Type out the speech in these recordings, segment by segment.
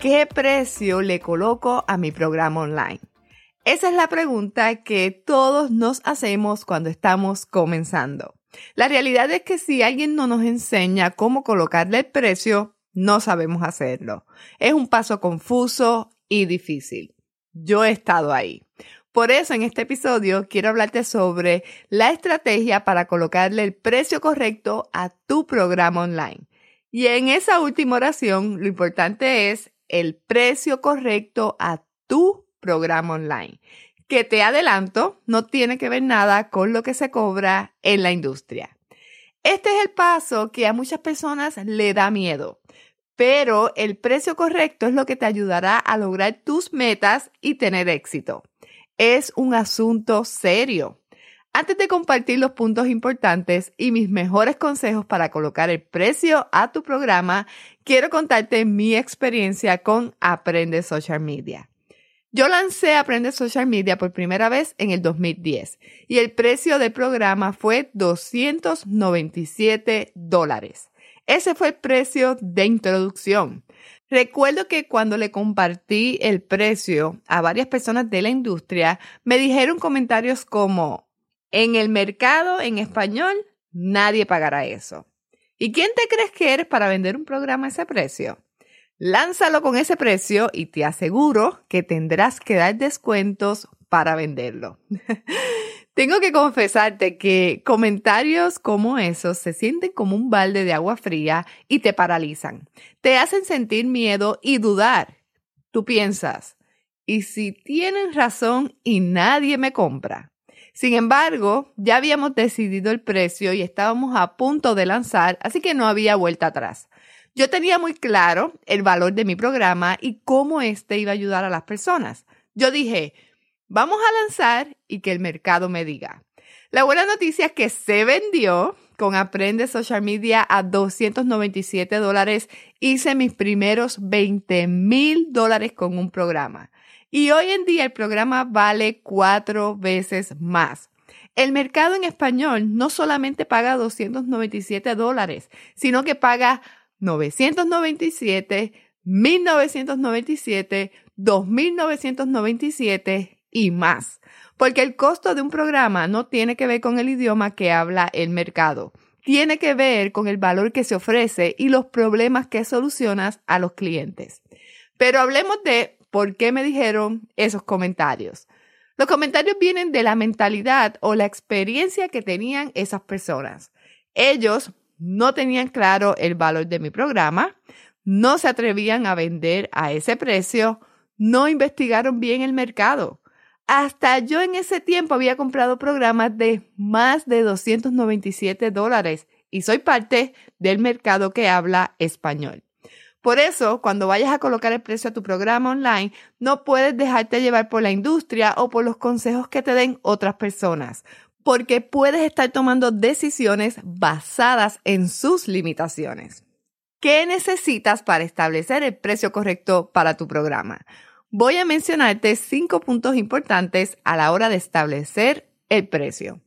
¿Qué precio le coloco a mi programa online? Esa es la pregunta que todos nos hacemos cuando estamos comenzando. La realidad es que si alguien no nos enseña cómo colocarle el precio, no sabemos hacerlo. Es un paso confuso y difícil. Yo he estado ahí. Por eso en este episodio quiero hablarte sobre la estrategia para colocarle el precio correcto a tu programa online. Y en esa última oración, lo importante es el precio correcto a tu programa online, que te adelanto, no tiene que ver nada con lo que se cobra en la industria. Este es el paso que a muchas personas le da miedo, pero el precio correcto es lo que te ayudará a lograr tus metas y tener éxito. Es un asunto serio. Antes de compartir los puntos importantes y mis mejores consejos para colocar el precio a tu programa, quiero contarte mi experiencia con Aprende Social Media. Yo lancé Aprende Social Media por primera vez en el 2010 y el precio del programa fue 297 dólares. Ese fue el precio de introducción. Recuerdo que cuando le compartí el precio a varias personas de la industria, me dijeron comentarios como, en el mercado en español, nadie pagará eso. ¿Y quién te crees que eres para vender un programa a ese precio? Lánzalo con ese precio y te aseguro que tendrás que dar descuentos para venderlo. Tengo que confesarte que comentarios como esos se sienten como un balde de agua fría y te paralizan. Te hacen sentir miedo y dudar. Tú piensas, ¿y si tienen razón y nadie me compra? Sin embargo, ya habíamos decidido el precio y estábamos a punto de lanzar, así que no había vuelta atrás. Yo tenía muy claro el valor de mi programa y cómo éste iba a ayudar a las personas. Yo dije, vamos a lanzar y que el mercado me diga. La buena noticia es que se vendió con Aprende Social Media a 297 dólares. Hice mis primeros 20 mil dólares con un programa. Y hoy en día el programa vale cuatro veces más. El mercado en español no solamente paga 297 dólares, sino que paga 997, 1997, 2997 y más. Porque el costo de un programa no tiene que ver con el idioma que habla el mercado. Tiene que ver con el valor que se ofrece y los problemas que solucionas a los clientes. Pero hablemos de por qué me dijeron esos comentarios. Los comentarios vienen de la mentalidad o la experiencia que tenían esas personas. Ellos no tenían claro el valor de mi programa, no se atrevían a vender a ese precio, no investigaron bien el mercado. Hasta yo en ese tiempo había comprado programas de más de 297 dólares y soy parte del mercado que habla español. Por eso, cuando vayas a colocar el precio a tu programa online, no puedes dejarte llevar por la industria o por los consejos que te den otras personas, porque puedes estar tomando decisiones basadas en sus limitaciones. ¿Qué necesitas para establecer el precio correcto para tu programa? Voy a mencionarte cinco puntos importantes a la hora de establecer el precio.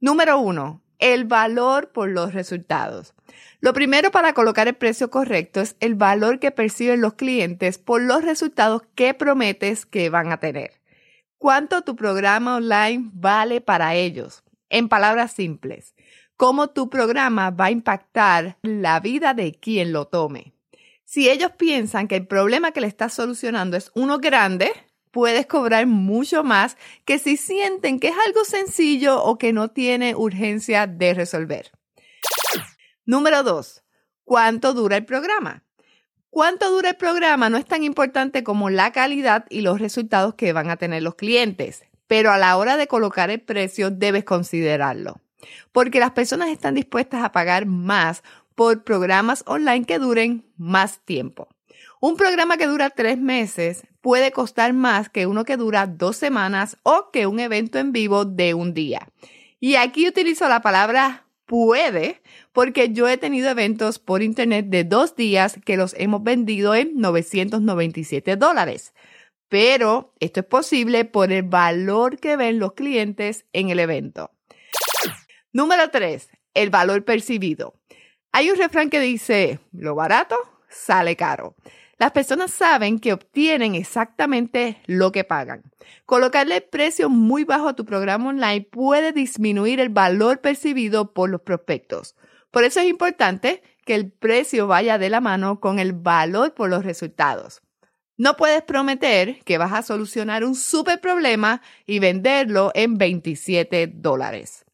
Número uno, el valor por los resultados. Lo primero para colocar el precio correcto es el valor que perciben los clientes por los resultados que prometes que van a tener. ¿Cuánto tu programa online vale para ellos? En palabras simples, ¿cómo tu programa va a impactar la vida de quien lo tome? Si ellos piensan que el problema que le estás solucionando es uno grande, puedes cobrar mucho más que si sienten que es algo sencillo o que no tiene urgencia de resolver. Número dos, ¿cuánto dura el programa? ¿Cuánto dura el programa? No es tan importante como la calidad y los resultados que van a tener los clientes, pero a la hora de colocar el precio debes considerarlo, porque las personas están dispuestas a pagar más por programas online que duren más tiempo. Un programa que dura tres meses puede costar más que uno que dura dos semanas o que un evento en vivo de un día. Y aquí utilizo la palabra puede porque yo he tenido eventos por internet de dos días que los hemos vendido en 997 dólares. Pero esto es posible por el valor que ven los clientes en el evento. Número 3. El valor percibido. Hay un refrán que dice, lo barato sale caro. Las personas saben que obtienen exactamente lo que pagan. Colocarle precio muy bajo a tu programa online puede disminuir el valor percibido por los prospectos. Por eso es importante que el precio vaya de la mano con el valor por los resultados. No puedes prometer que vas a solucionar un super problema y venderlo en 27 dólares.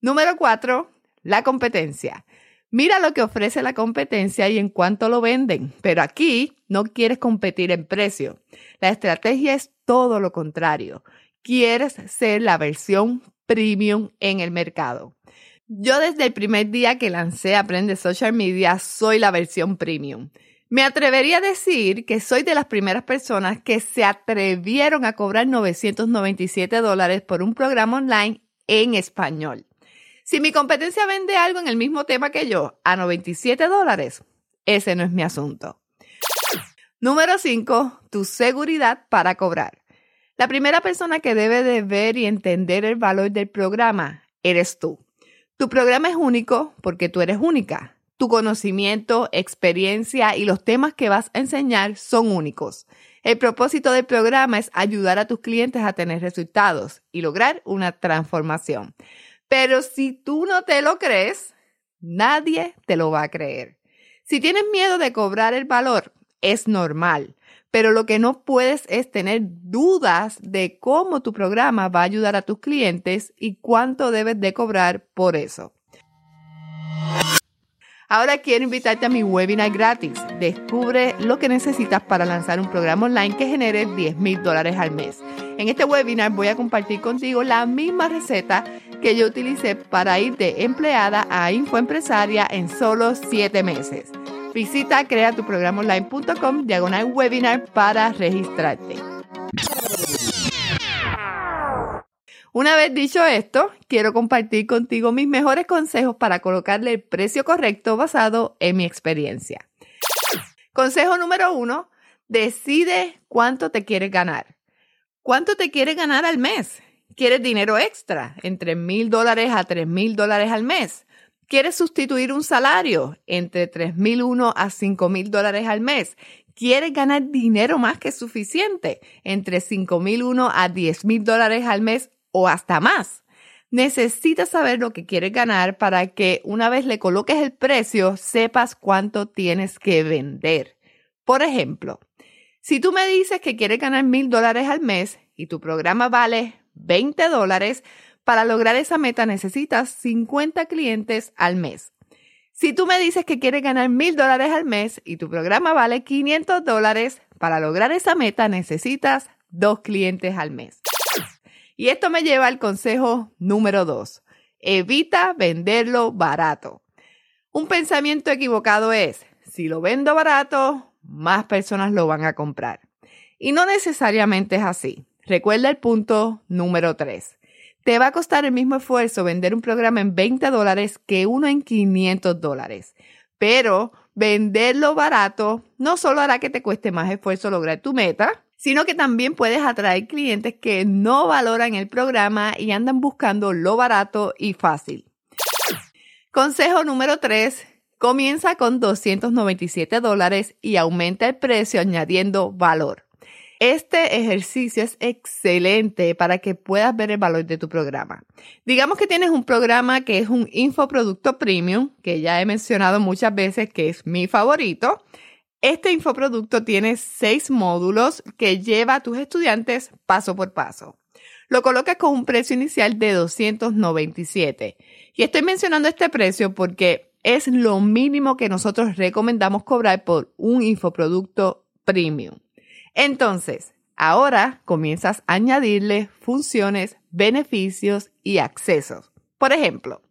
Número 4. La competencia. Mira lo que ofrece la competencia y en cuánto lo venden, pero aquí no quieres competir en precio. La estrategia es todo lo contrario. Quieres ser la versión premium en el mercado. Yo desde el primer día que lancé Aprende Social Media soy la versión premium. Me atrevería a decir que soy de las primeras personas que se atrevieron a cobrar 997 dólares por un programa online en español. Si mi competencia vende algo en el mismo tema que yo a 97 dólares, ese no es mi asunto. Número 5. Tu seguridad para cobrar. La primera persona que debe de ver y entender el valor del programa eres tú. Tu programa es único porque tú eres única. Tu conocimiento, experiencia y los temas que vas a enseñar son únicos. El propósito del programa es ayudar a tus clientes a tener resultados y lograr una transformación. Pero si tú no te lo crees, nadie te lo va a creer. Si tienes miedo de cobrar el valor, es normal, pero lo que no puedes es tener dudas de cómo tu programa va a ayudar a tus clientes y cuánto debes de cobrar por eso. Ahora quiero invitarte a mi webinar gratis. Descubre lo que necesitas para lanzar un programa online que genere 10 mil dólares al mes. En este webinar voy a compartir contigo la misma receta que yo utilicé para ir de empleada a infoempresaria en solo 7 meses. Visita creatuprogramonline.com diagonal webinar para registrarte. Una vez dicho esto, quiero compartir contigo mis mejores consejos para colocarle el precio correcto basado en mi experiencia. Consejo número uno, decide cuánto te quieres ganar. ¿Cuánto te quieres ganar al mes? ¿Quieres dinero extra? Entre mil dólares a tres mil dólares al mes. ¿Quieres sustituir un salario? Entre tres mil uno a cinco mil dólares al mes. ¿Quieres ganar dinero más que suficiente? Entre cinco mil uno a diez mil dólares al mes o hasta más. Necesitas saber lo que quieres ganar para que una vez le coloques el precio, sepas cuánto tienes que vender. Por ejemplo, si tú me dices que quieres ganar mil dólares al mes y tu programa vale 20 dólares, para lograr esa meta necesitas 50 clientes al mes. Si tú me dices que quieres ganar mil dólares al mes y tu programa vale 500 dólares, para lograr esa meta necesitas dos clientes al mes. Y esto me lleva al consejo número dos. Evita venderlo barato. Un pensamiento equivocado es, si lo vendo barato, más personas lo van a comprar. Y no necesariamente es así. Recuerda el punto número 3. Te va a costar el mismo esfuerzo vender un programa en 20 dólares que uno en 500 dólares. Pero venderlo barato no solo hará que te cueste más esfuerzo lograr tu meta, sino que también puedes atraer clientes que no valoran el programa y andan buscando lo barato y fácil. Consejo número 3. Comienza con 297 dólares y aumenta el precio añadiendo valor. Este ejercicio es excelente para que puedas ver el valor de tu programa. Digamos que tienes un programa que es un infoproducto premium, que ya he mencionado muchas veces que es mi favorito. Este infoproducto tiene seis módulos que lleva a tus estudiantes paso por paso. Lo colocas con un precio inicial de 297. Y estoy mencionando este precio porque es lo mínimo que nosotros recomendamos cobrar por un infoproducto premium. Entonces, ahora comienzas a añadirle funciones, beneficios y accesos. Por ejemplo,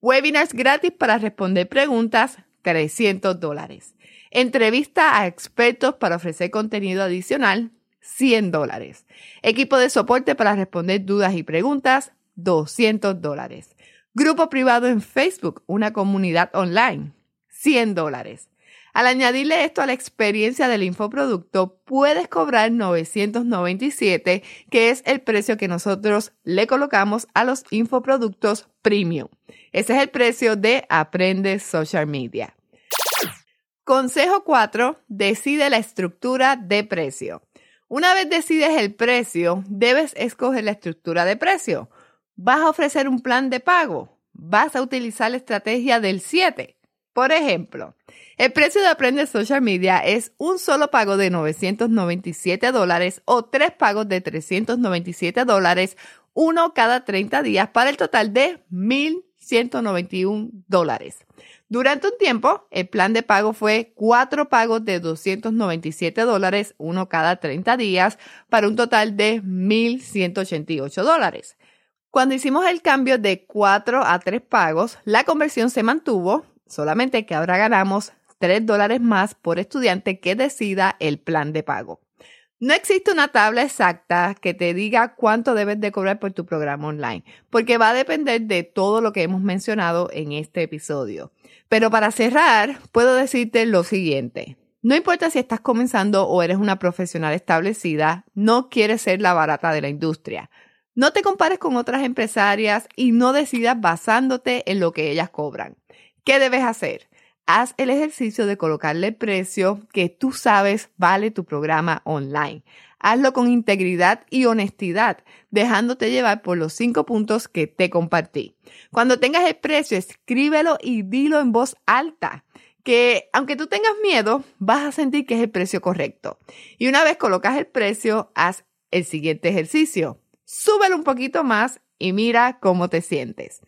webinars gratis para responder preguntas, 300 dólares. Entrevista a expertos para ofrecer contenido adicional, 100 dólares. Equipo de soporte para responder dudas y preguntas, 200 dólares. Grupo privado en Facebook, una comunidad online, 100 dólares. Al añadirle esto a la experiencia del infoproducto, puedes cobrar 997, que es el precio que nosotros le colocamos a los infoproductos premium. Ese es el precio de Aprende Social Media. Consejo 4. Decide la estructura de precio. Una vez decides el precio, debes escoger la estructura de precio. ¿Vas a ofrecer un plan de pago? ¿Vas a utilizar la estrategia del 7? Por ejemplo, el precio de Aprende Social Media es un solo pago de 997 dólares o tres pagos de 397 dólares, uno cada 30 días, para el total de 1.191 dólares. Durante un tiempo, el plan de pago fue cuatro pagos de 297 dólares, uno cada 30 días, para un total de 1.188 dólares. Cuando hicimos el cambio de cuatro a tres pagos, la conversión se mantuvo, solamente que ahora ganamos 3 dólares más por estudiante que decida el plan de pago. No existe una tabla exacta que te diga cuánto debes de cobrar por tu programa online, porque va a depender de todo lo que hemos mencionado en este episodio. Pero para cerrar, puedo decirte lo siguiente. No importa si estás comenzando o eres una profesional establecida, no quieres ser la barata de la industria. No te compares con otras empresarias y no decidas basándote en lo que ellas cobran. ¿Qué debes hacer? haz el ejercicio de colocarle el precio que tú sabes vale tu programa online. Hazlo con integridad y honestidad, dejándote llevar por los cinco puntos que te compartí. Cuando tengas el precio, escríbelo y dilo en voz alta que aunque tú tengas miedo, vas a sentir que es el precio correcto. Y una vez colocas el precio, haz el siguiente ejercicio. Súbelo un poquito más y mira cómo te sientes.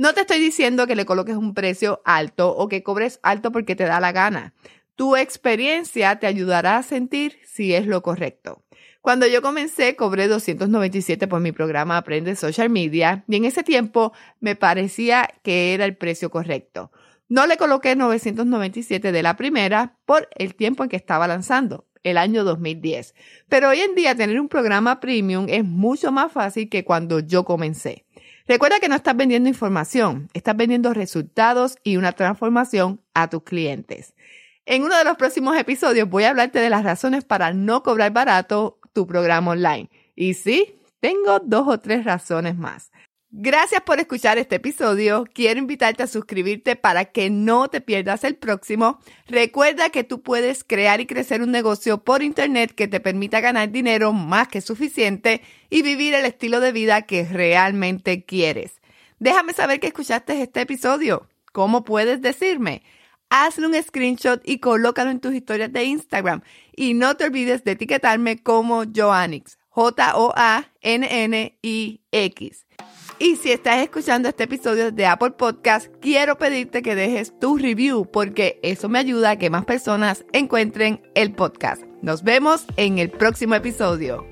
No te estoy diciendo que le coloques un precio alto o que cobres alto porque te da la gana. Tu experiencia te ayudará a sentir si es lo correcto. Cuando yo comencé, cobré 297 por mi programa Aprende Social Media y en ese tiempo me parecía que era el precio correcto. No le coloqué 997 de la primera por el tiempo en que estaba lanzando, el año 2010. Pero hoy en día tener un programa premium es mucho más fácil que cuando yo comencé. Recuerda que no estás vendiendo información, estás vendiendo resultados y una transformación a tus clientes. En uno de los próximos episodios voy a hablarte de las razones para no cobrar barato tu programa online. Y sí, tengo dos o tres razones más. Gracias por escuchar este episodio. Quiero invitarte a suscribirte para que no te pierdas el próximo. Recuerda que tú puedes crear y crecer un negocio por internet que te permita ganar dinero más que suficiente y vivir el estilo de vida que realmente quieres. Déjame saber que escuchaste este episodio. ¿Cómo puedes decirme? Hazle un screenshot y colócalo en tus historias de Instagram. Y no te olvides de etiquetarme como Joannix. J-O-A-N-N-I-X. Y si estás escuchando este episodio de Apple Podcast, quiero pedirte que dejes tu review porque eso me ayuda a que más personas encuentren el podcast. Nos vemos en el próximo episodio.